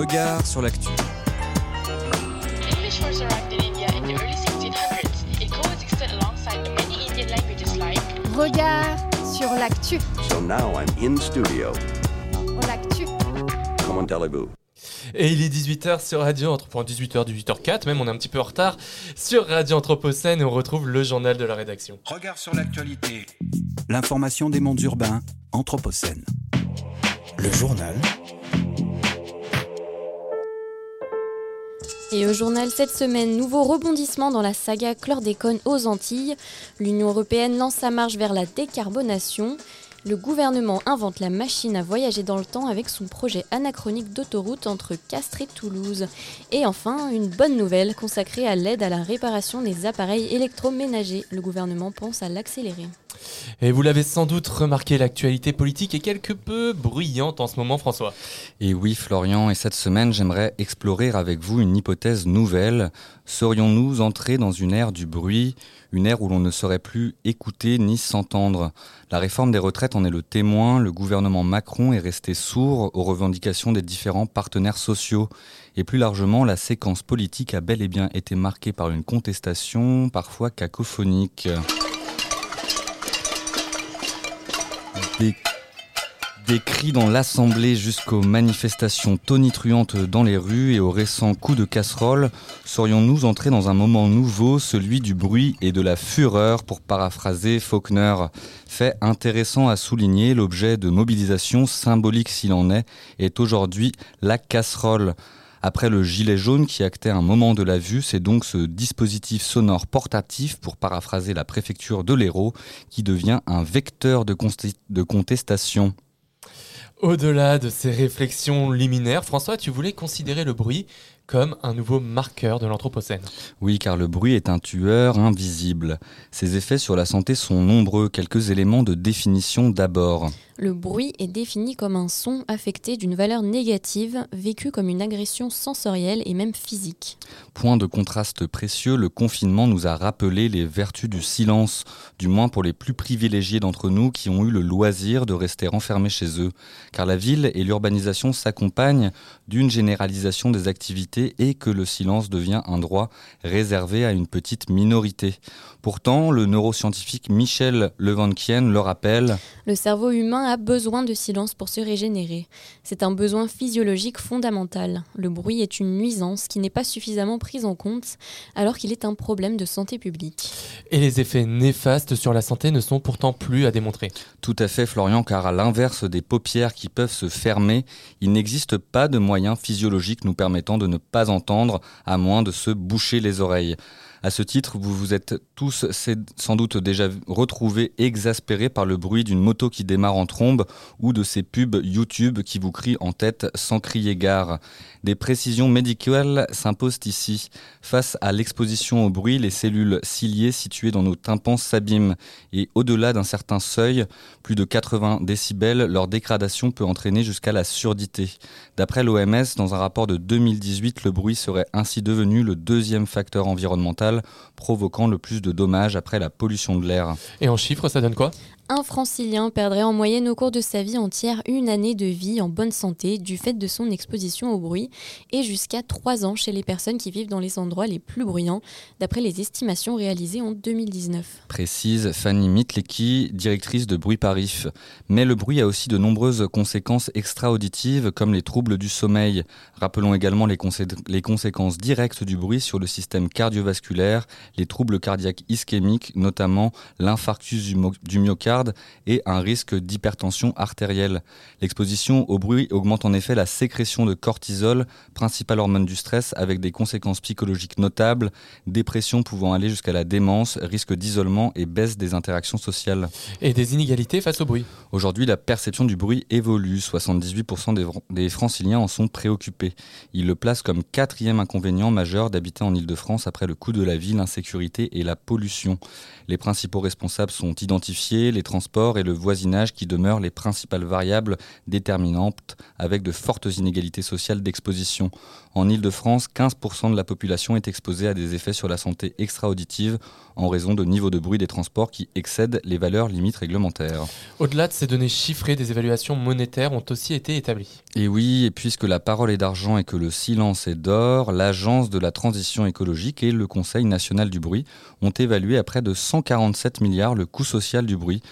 Regard sur l'actu. English first arrived in India in the early 1600s. It coexisted alongside many Indian languages like Regard sur l'actu. So now I'm in studio. L'actu. Comment allez-vous? Et il est 18h sur Radio Anthropocène, 18h, 18h04 même, on est un petit peu en retard sur Radio Anthropocène et on retrouve le journal de la rédaction. Regard sur l'actualité. L'information des mondes urbains, Anthropocène. Le journal Et au journal cette semaine, nouveau rebondissement dans la saga chlordécone aux Antilles. L'Union européenne lance sa marche vers la décarbonation. Le gouvernement invente la machine à voyager dans le temps avec son projet anachronique d'autoroute entre Castres et Toulouse. Et enfin, une bonne nouvelle consacrée à l'aide à la réparation des appareils électroménagers. Le gouvernement pense à l'accélérer. Et vous l'avez sans doute remarqué, l'actualité politique est quelque peu bruyante en ce moment, François. Et oui, Florian, et cette semaine, j'aimerais explorer avec vous une hypothèse nouvelle. Serions-nous entrés dans une ère du bruit, une ère où l'on ne saurait plus écouter ni s'entendre? La réforme des retraites en est le témoin. Le gouvernement Macron est resté sourd aux revendications des différents partenaires sociaux. Et plus largement, la séquence politique a bel et bien été marquée par une contestation, parfois cacophonique. Des, cris dans l'Assemblée jusqu'aux manifestations tonitruantes dans les rues et aux récents coups de casserole, serions-nous entrés dans un moment nouveau, celui du bruit et de la fureur, pour paraphraser Faulkner Fait intéressant à souligner, l'objet de mobilisation, symbolique s'il en est, est aujourd'hui la casserole. Après le gilet jaune qui actait un moment de la vue, c'est donc ce dispositif sonore portatif, pour paraphraser la préfecture de l'Hérault, qui devient un vecteur de, contestation. Au-delà de ces réflexions liminaires, François, tu voulais considérer le bruit comme un nouveau marqueur de l'Anthropocène. Oui, car le bruit est un tueur invisible. Ses effets sur la santé sont nombreux. Quelques éléments de définition d'abord. Le bruit est défini comme un son affecté d'une valeur négative, vécu comme une agression sensorielle et même physique. Point de contraste précieux, le confinement nous a rappelé les vertus du silence, du moins pour les plus privilégiés d'entre nous qui ont eu le loisir de rester enfermés chez eux. Car la ville et l'urbanisation s'accompagnent d'une généralisation des activités et que le silence devient un droit réservé à une petite minorité. Pourtant, le neuroscientifique Michel Levankien le rappelle. Le cerveau humain a besoin de silence pour se régénérer. C'est un besoin physiologique fondamental. Le bruit est une nuisance qui n'est pas suffisamment prise en compte alors qu'il est un problème de santé publique. Et les effets néfastes sur la santé ne sont pourtant plus à démontrer. Tout à fait Florian, car à l'inverse des paupières qui peuvent se fermer, il n'existe pas de moyen physiologique nous permettant de ne pas entendre à moins de se boucher les oreilles. À ce titre, vous vous êtes tous sans doute déjà retrouvés exaspérés par le bruit d'une moto qui démarre en trombe ou de ces pubs YouTube qui vous crient en tête sans crier gare. Des précisions médicales s'imposent ici. Face à l'exposition au bruit, les cellules ciliées situées dans nos tympans s'abîment et au-delà d'un certain seuil, plus de 80 décibels, leur dégradation peut entraîner jusqu'à la surdité. D'après l'OMS, dans un rapport de 2018, le bruit serait ainsi devenu le deuxième facteur environnemental provoquant le plus de dommages après la pollution de l'air. Et en chiffres, ça donne quoi? Un francilien perdrait en moyenne au cours de sa vie entière une année de vie en bonne santé du fait de son exposition au bruit et jusqu'à trois ans chez les personnes qui vivent dans les endroits les plus bruyants, d'après les estimations réalisées en 2019. Précise Fanny Mitlecki, directrice de Bruit Parif. Mais le bruit a aussi de nombreuses conséquences extra-auditives comme les troubles du sommeil. Rappelons également les, conséquences directes du bruit sur le système cardiovasculaire, les troubles cardiaques ischémiques, notamment l'infarctus du myocarde et un risque d'hypertension artérielle. L'exposition au bruit augmente en effet la sécrétion de cortisol, principale hormone du stress, avec des conséquences psychologiques notables, dépression pouvant aller jusqu'à la démence, risque d'isolement et baisse des interactions sociales. Et des inégalités face au bruit Aujourd'hui, la perception du bruit évolue. 78% des, des franciliens en sont préoccupés. Ils le placent comme quatrième inconvénient majeur d'habiter en Ile-de-France après le coût de la vie, l'insécurité et la pollution. Les principaux responsables sont identifiés, les transports et le voisinage qui demeurent les principales variables déterminantes avec de fortes inégalités sociales d'exposition. En Ile-de-France, 15% de la population est exposée à des effets sur la santé extra-auditive en raison de niveaux de bruit des transports qui excèdent les valeurs limites réglementaires. Au-delà de ces données chiffrées, des évaluations monétaires ont aussi été établies. Et oui, et puisque la parole est d'argent et que le silence est d'or, l'Agence de la transition écologique et le Conseil national du bruit ont évalué à près de 147 milliards le coût social du bruit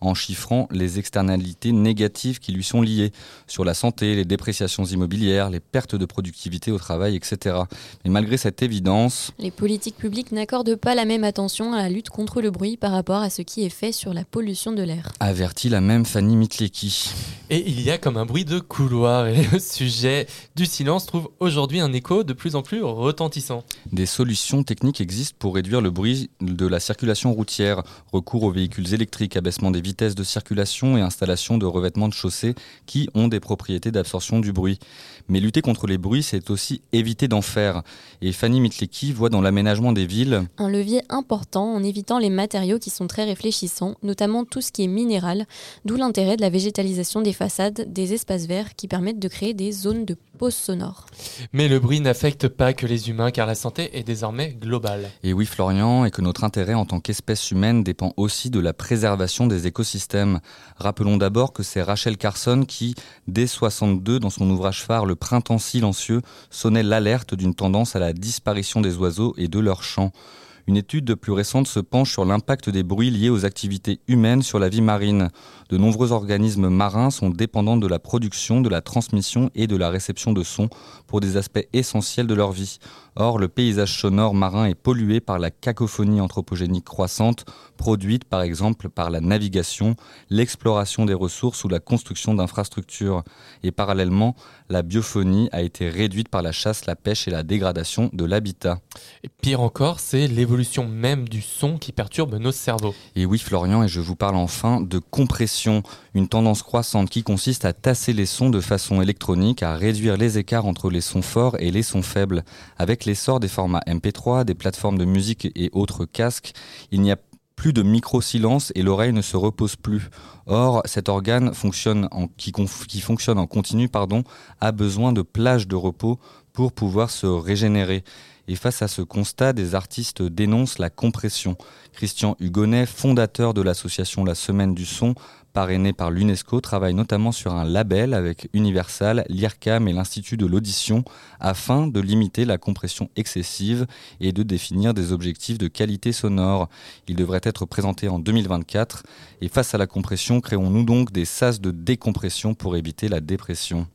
en chiffrant les externalités négatives qui lui sont liées sur la santé, les dépréciations immobilières, les pertes de productivité au travail, etc. Mais malgré cette évidence, Les politiques publiques n'accordent pas la même attention à la lutte contre le bruit par rapport à ce qui est fait sur la pollution de l'air. avertit la même Fanny Mitlecki. Et il y a comme un bruit de couloir. Et le sujet du silence trouve aujourd'hui un écho de plus en plus retentissant. Des solutions techniques existent pour réduire le bruit de la circulation routière, recours aux véhicules électriques, abaissement des vitesses de circulation et installation de revêtements de chaussée qui ont des propriétés d'absorption du bruit. Mais lutter contre les bruits, c'est aussi éviter d'en faire. Et Fanny Mitlecki voit dans l'aménagement des villes Un levier important en évitant les matériaux qui sont très réfléchissants, notamment tout ce qui est minéral, d'où l'intérêt de la végétalisation des façades, des espaces verts qui permettent de créer des zones de pause sonore. Mais le bruit n'affecte pas que les humains car la santé est désormais globale. Et oui, Florian, et que notre intérêt en tant qu'espèce humaine dépend aussi de la préservation des écosystèmes. Rappelons d'abord que c'est Rachel Carson qui, dès 62, dans son ouvrage phare Le printemps silencieux, sonnait l'alerte d'une tendance à la disparition des oiseaux et de leurs chants. Une étude plus récente se penche sur l'impact des bruits liés aux activités humaines sur la vie marine. De nombreux organismes marins sont dépendants de la production, de la transmission et de la réception de sons pour des aspects essentiels de leur vie. Or, le paysage sonore marin est pollué par la cacophonie anthropogénique croissante, produite par exemple par la navigation, l'exploration des ressources ou la construction d'infrastructures. Et parallèlement, la biophonie a été réduite par la chasse, la pêche et la dégradation de l'habitat. Et pire encore, c'est l'évolution même du son qui perturbe nos cerveaux. Et oui, Florian, et je vous parle enfin de compression, une tendance croissante qui consiste à tasser les sons de façon électronique, à réduire les écarts entre les sons forts et les sons faibles. Avec l'essor des formats MP3, des plateformes de musique et autres casques, il n'y a plus de micro-silence et l'oreille ne se repose plus. Or, cet organe qui fonctionne en continu pardon, a besoin de plages de repos pour pouvoir se régénérer. Et face à ce constat, des artistes dénoncent la compression. Christian Hugonnet, fondateur de l'association La Semaine du Son, parrainé par l'UNESCO, travaille notamment sur un label avec Universal, l'IRCAM et l'Institut de l'audition afin de limiter la compression excessive et de définir des objectifs de qualité sonore. Il devrait être présenté en 2024. Et face à la compression, créons-nous donc des sas de décompression pour éviter la dépression.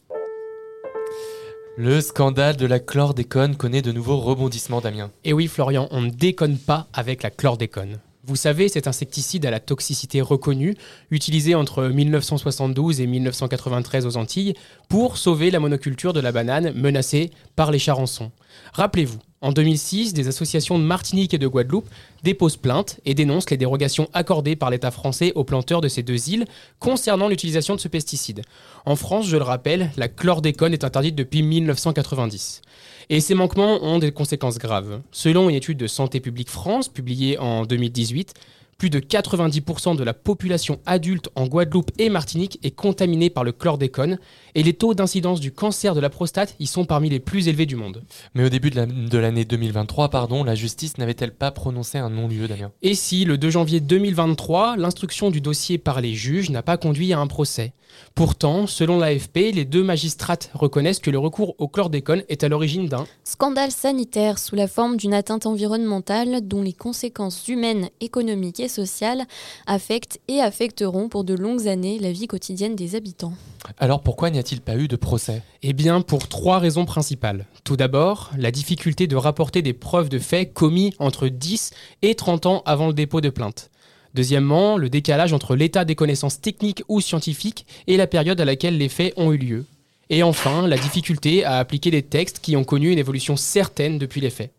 Le scandale de la chlordécone connaît de nouveaux rebondissements, Damien. Et oui, Florian, on ne déconne pas avec la chlordécone. Vous savez, cet insecticide à la toxicité reconnue, utilisé entre 1972 et 1993 aux Antilles pour sauver la monoculture de la banane menacée par les charançons. Rappelez-vous, en 2006, des associations de Martinique et de Guadeloupe déposent plainte et dénoncent les dérogations accordées par l'État français aux planteurs de ces deux îles concernant l'utilisation de ce pesticide. En France, je le rappelle, la chlordécone est interdite depuis 1990. Et ces manquements ont des conséquences graves. Selon une étude de Santé publique France publiée en 2018, plus de 90% de la population adulte en Guadeloupe et Martinique est contaminée par le chlordécone et les taux d'incidence du cancer de la prostate y sont parmi les plus élevés du monde. Mais au début de la- de l'année 2023, pardon, la justice n'avait-elle pas prononcé un non-lieu, Damien? Et si, le 2 janvier 2023, l'instruction du dossier par les juges n'a pas conduit à un procès? Pourtant, selon l'AFP, les deux magistrates reconnaissent que le recours au chlordécone est à l'origine d'un Scandale sanitaire sous la forme d'une atteinte environnementale dont les conséquences humaines, économiques et sociales affectent et affecteront pour de longues années la vie quotidienne des habitants. Alors pourquoi n'y a-t-il pas eu de procès? Eh bien, pour trois raisons principales. Tout d'abord, la difficulté de rapporter des preuves de faits commis entre 10 et 30 ans avant le dépôt de plainte. Deuxièmement, le décalage entre l'état des connaissances techniques ou scientifiques et la période à laquelle les faits ont eu lieu. Et enfin, la difficulté à appliquer des textes qui ont connu une évolution certaine depuis les faits.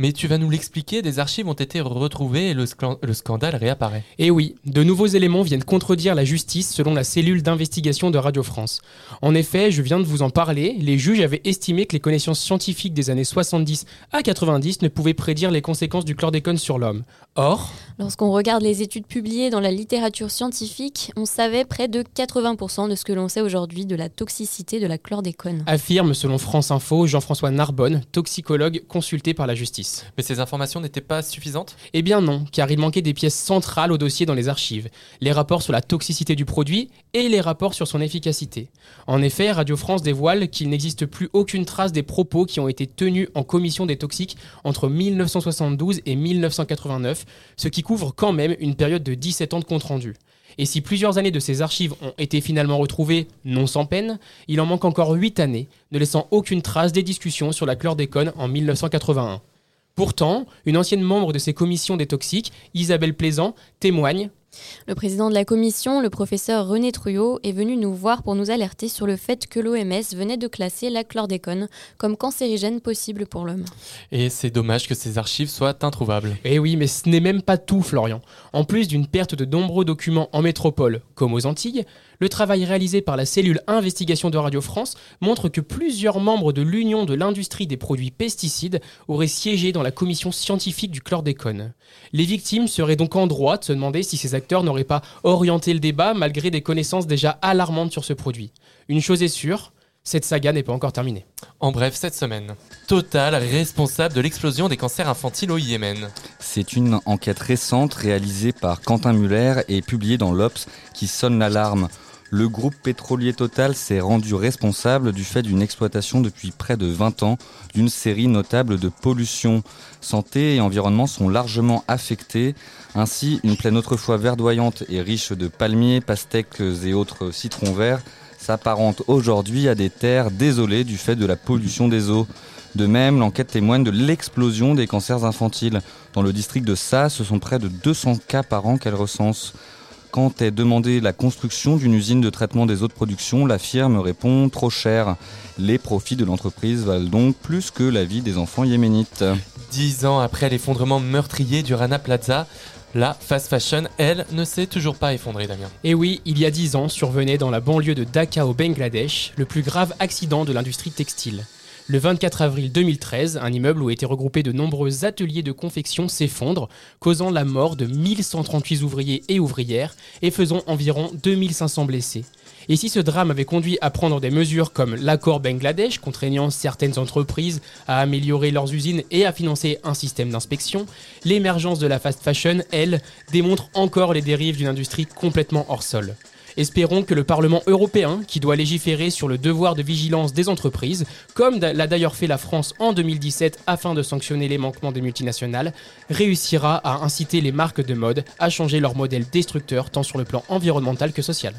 Mais tu vas nous l'expliquer, des archives ont été retrouvées et le, scandale réapparaît. Et oui, de nouveaux éléments viennent contredire la justice selon la cellule d'investigation de Radio France. En effet, je viens de vous en parler, les juges avaient estimé que les connaissances scientifiques des années 70 à 90 ne pouvaient prédire les conséquences du chlordécone sur l'homme. Or, Lorsqu'on regarde les études publiées dans la littérature scientifique, on savait près de 80% de ce que l'on sait aujourd'hui de la toxicité de la chlordécone. affirme selon France Info Jean-François Narbonne, toxicologue consulté par la justice. Mais ces informations n'étaient pas suffisantes? Eh bien non, car il manquait des pièces centrales au dossier dans les archives, les rapports sur la toxicité du produit et les rapports sur son efficacité. En effet, Radio France dévoile qu'il n'existe plus aucune trace des propos qui ont été tenus en commission des toxiques entre 1972 et 1989, ce qui couvre quand même une période de 17 ans de compte rendu. Et si plusieurs années de ces archives ont été finalement retrouvées, non sans peine, il en manque encore 8 années, ne laissant aucune trace des discussions sur la chlordécone en 1981. Pourtant, une ancienne membre de ces commissions des toxiques, Isabelle Plaisant, témoigne Le président de la commission, le professeur René Truyot, est venu nous voir pour nous alerter sur le fait que l'OMS venait de classer la chlordécone comme cancérigène possible pour l'homme. Et c'est dommage que ces archives soient introuvables. Eh oui, mais ce n'est même pas tout, Florian. En plus d'une perte de nombreux documents en métropole, comme aux Antilles, le travail réalisé par la cellule investigation de Radio France montre que plusieurs membres de l'Union de l'industrie des produits pesticides auraient siégé dans la commission scientifique du chlordécone. Les victimes seraient donc en droit de se demander si ces acteurs n'auraient pas orienté le débat malgré des connaissances déjà alarmantes sur ce produit. Une chose est sûre, cette saga n'est pas encore terminée. En bref, cette semaine, Total responsable de l'explosion des cancers infantiles au Yémen. C'est une enquête récente réalisée par Quentin Muller et publiée dans l'Obs qui sonne l'alarme. Le groupe pétrolier Total s'est rendu responsable du fait d'une exploitation depuis près de 20 ans d'une série notable de pollutions. Santé et environnement sont largement affectés. Ainsi, une plaine autrefois verdoyante et riche de palmiers, pastèques et autres citrons verts s'apparente aujourd'hui à des terres désolées du fait de la pollution des eaux. De même, l'enquête témoigne de l'explosion des cancers infantiles. Dans le district de Sa, ce sont près de 200 cas par an qu'elle recense. Quand est demandée la construction d'une usine de traitement des eaux de production, la firme répond trop cher. Les profits de l'entreprise valent donc plus que la vie des enfants yéménites. Dix ans après l'effondrement meurtrier du Rana Plaza, la fast fashion, elle, ne s'est toujours pas effondrée, Damien. Et oui, il y a 10 ans survenait dans la banlieue de Dhaka au Bangladesh le plus grave accident de l'industrie textile. Le 24 avril 2013, un immeuble où étaient regroupés de nombreux ateliers de confection s'effondre, causant la mort de 1138 ouvriers et ouvrières et faisant environ 2500 blessés. Et si ce drame avait conduit à prendre des mesures comme l'accord Bangladesh, contraignant certaines entreprises à améliorer leurs usines et à financer un système d'inspection, l'émergence de la fast fashion, elle, démontre encore les dérives d'une industrie complètement hors sol. Espérons que le Parlement européen, qui doit légiférer sur le devoir de vigilance des entreprises, comme l'a d'ailleurs fait la France en 2017 afin de sanctionner les manquements des multinationales, réussira à inciter les marques de mode à changer leur modèle destructeur tant sur le plan environnemental que social.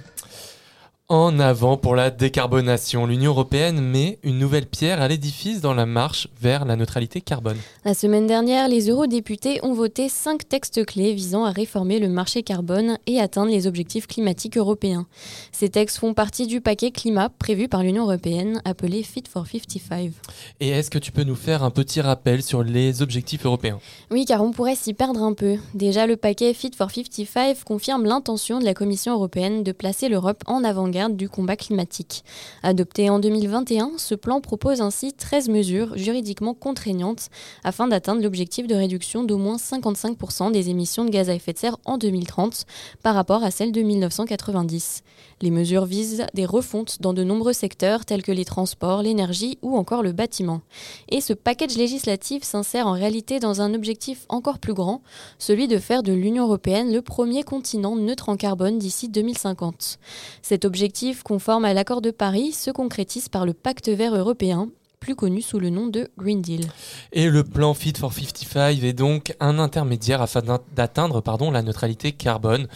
En avant pour la décarbonation, l'Union européenne met une nouvelle pierre à l'édifice dans la marche vers la neutralité carbone. La semaine dernière, les eurodéputés ont voté cinq textes clés visant à réformer le marché carbone et atteindre les objectifs climatiques européens. Ces textes font partie du paquet climat prévu par l'Union européenne appelé Fit for 55. Et est-ce que tu peux nous faire un petit rappel sur les objectifs européens? Oui, car on pourrait s'y perdre un peu. Déjà, le paquet Fit for 55 confirme l'intention de la Commission européenne de placer l'Europe en avant-garde du combat climatique. Adopté en 2021, ce plan propose ainsi 13 mesures juridiquement contraignantes afin d'atteindre l'objectif de réduction d'au moins 55% des émissions de gaz à effet de serre en 2030 par rapport à celles de 1990. Les mesures visent des refontes dans de nombreux secteurs tels que les transports, l'énergie ou encore le bâtiment. Et ce package législatif s'insère en réalité dans un objectif encore plus grand, celui de faire de l'Union européenne le premier continent neutre en carbone d'ici 2050. Cet objectif, conforme à l'accord de Paris, se concrétise par le pacte vert européen plus connu sous le nom de Green Deal. Et le plan Fit for 55 est donc un intermédiaire afin d'atteindre la neutralité carbone.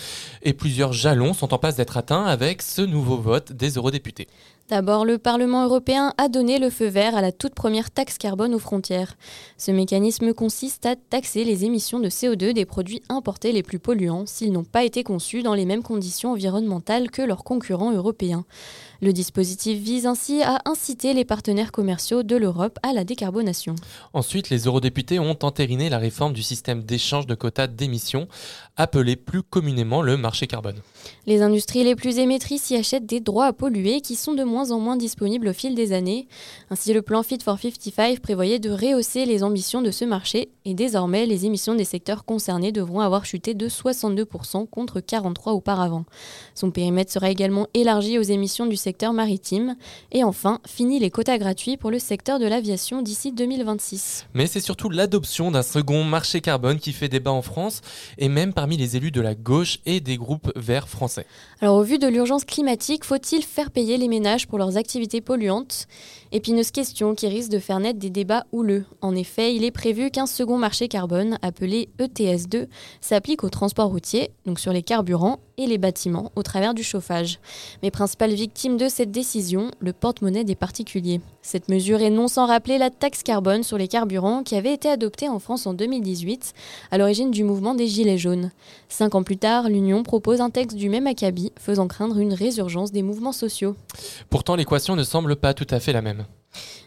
Et plusieurs jalons sont en passe d'être atteints avec ce nouveau vote des eurodéputés. D'abord, le Parlement européen a donné le feu vert à la toute première taxe carbone aux frontières. Ce mécanisme consiste à taxer les émissions de CO2 des produits importés les plus polluants s'ils n'ont pas été conçus dans les mêmes conditions environnementales que leurs concurrents européens. Le dispositif vise ainsi à inciter les partenaires commerciaux de l'Europe à la décarbonation. Ensuite, les eurodéputés ont entériné la réforme du système d'échange de quotas d'émissions, appelé plus communément le marché carbone. Les industries les plus émettrices y achètent des droits à polluer qui sont de moins en moins disponibles au fil des années. Ainsi, le plan Fit for 55 prévoyait de rehausser les ambitions de ce marché et désormais, les émissions des secteurs concernés devront avoir chuté de 62% contre 43% auparavant. Son périmètre sera également élargi aux émissions du secteur maritime. Et enfin, fini les quotas gratuits pour le secteur de l'aviation d'ici 2026. Mais c'est surtout l'adoption d'un second marché carbone qui fait débat en France et même parmi les élus de la gauche et des groupes verts français. Alors au vu de l'urgence climatique, faut-il faire payer les ménages pour leurs activités polluantes Épineuse question qui risque de faire naître des débats houleux. En effet, il est prévu qu'un second marché carbone, appelé ETS2, s'applique au transport routier, donc sur les carburants, et les bâtiments au travers du chauffage. Mais principale victime de cette décision, le porte-monnaie des particuliers. Cette mesure est non sans rappeler la taxe carbone sur les carburants qui avait été adoptée en France en 2018, à l'origine du mouvement des Gilets jaunes. Cinq ans plus tard, l'Union propose un texte du même acabit, faisant craindre une résurgence des mouvements sociaux. Pourtant, l'équation ne semble pas tout à fait la même.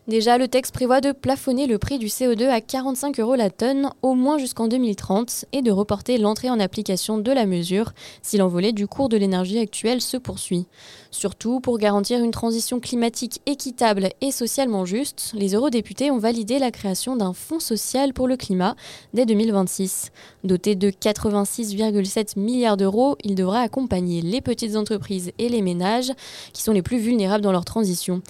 Déjà, le texte prévoit de plafonner le prix du CO2 à 45 euros la tonne, au moins jusqu'en 2030, et de reporter l'entrée en application de la mesure si l'envolée du cours de l'énergie actuelle se poursuit. Surtout, pour garantir une transition climatique équitable et socialement juste, les eurodéputés ont validé la création d'un fonds social pour le climat dès 2026. Doté de 86,7 milliards d'euros, il devra accompagner les petites entreprises et les ménages qui sont les plus vulnérables dans leur transition.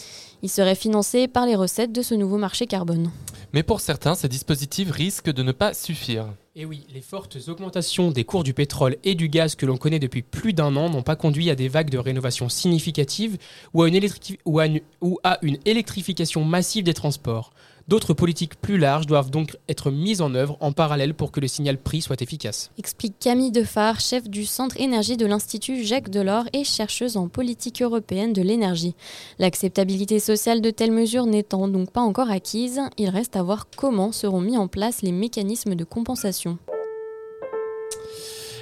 Il serait financé par les de ce nouveau marché carbone. Mais pour certains, ces dispositifs risquent de ne pas suffire. Et oui, les fortes augmentations des cours du pétrole et du gaz que l'on connaît depuis plus d'un an n'ont pas conduit à des vagues de rénovation significatives ou à une, ou à une, ou à une électrification massive des transports. D'autres politiques plus larges doivent donc être mises en œuvre en parallèle pour que le signal prix soit efficace. Explique Camille Dephare, chef du Centre énergie de l'Institut Jacques Delors et chercheuse en politique européenne de l'énergie. L'acceptabilité sociale de telles mesures n'étant donc pas encore acquise, il reste à voir comment seront mis en place les mécanismes de compensation.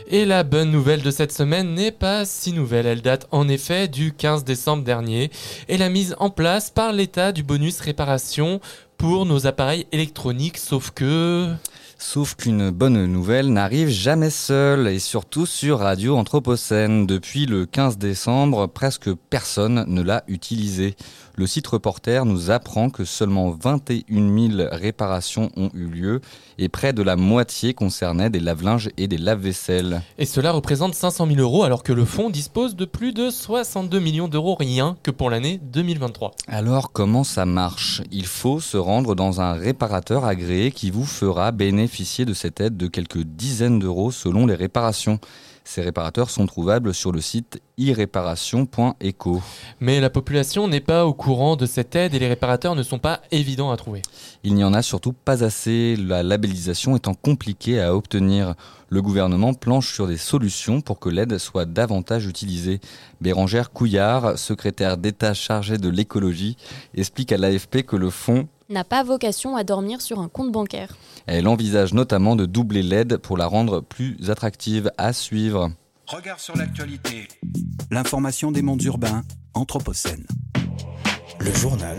Et la bonne nouvelle de cette semaine n'est pas si nouvelle. Elle date en effet du 15 décembre dernier et la mise en place par l'État du bonus réparation pour nos appareils électroniques, sauf que... Sauf qu'une bonne nouvelle n'arrive jamais seule, et surtout sur Radio Anthropocène. Depuis le 15 décembre, presque personne ne l'a utilisé. Le site reporter nous apprend que seulement 21 000 réparations ont eu lieu, et près de la moitié concernaient des lave-linges et des lave-vaisselle. Et cela représente 500 000 euros, alors que le fonds dispose de plus de 62 millions d'euros rien que pour l'année 2023. Alors comment ça marche? Il faut se rendre dans un réparateur agréé qui vous fera bénéficier de cette aide de quelques dizaines d'euros selon les réparations. Ces réparateurs sont trouvables sur le site iréparation.eco. Mais la population n'est pas au courant de cette aide et les réparateurs ne sont pas évidents à trouver. Il n'y en a surtout pas assez, la labellisation étant compliquée à obtenir. Le gouvernement planche sur des solutions pour que l'aide soit davantage utilisée. Bérangère Couillard, secrétaire d'État chargée de l'écologie, explique à l'AFP que le fonds n'a pas vocation à dormir sur un compte bancaire. Elle envisage notamment de doubler l'aide pour la rendre plus attractive à suivre. Regard sur l'actualité. L'information des mondes urbains, Anthropocène. Le journal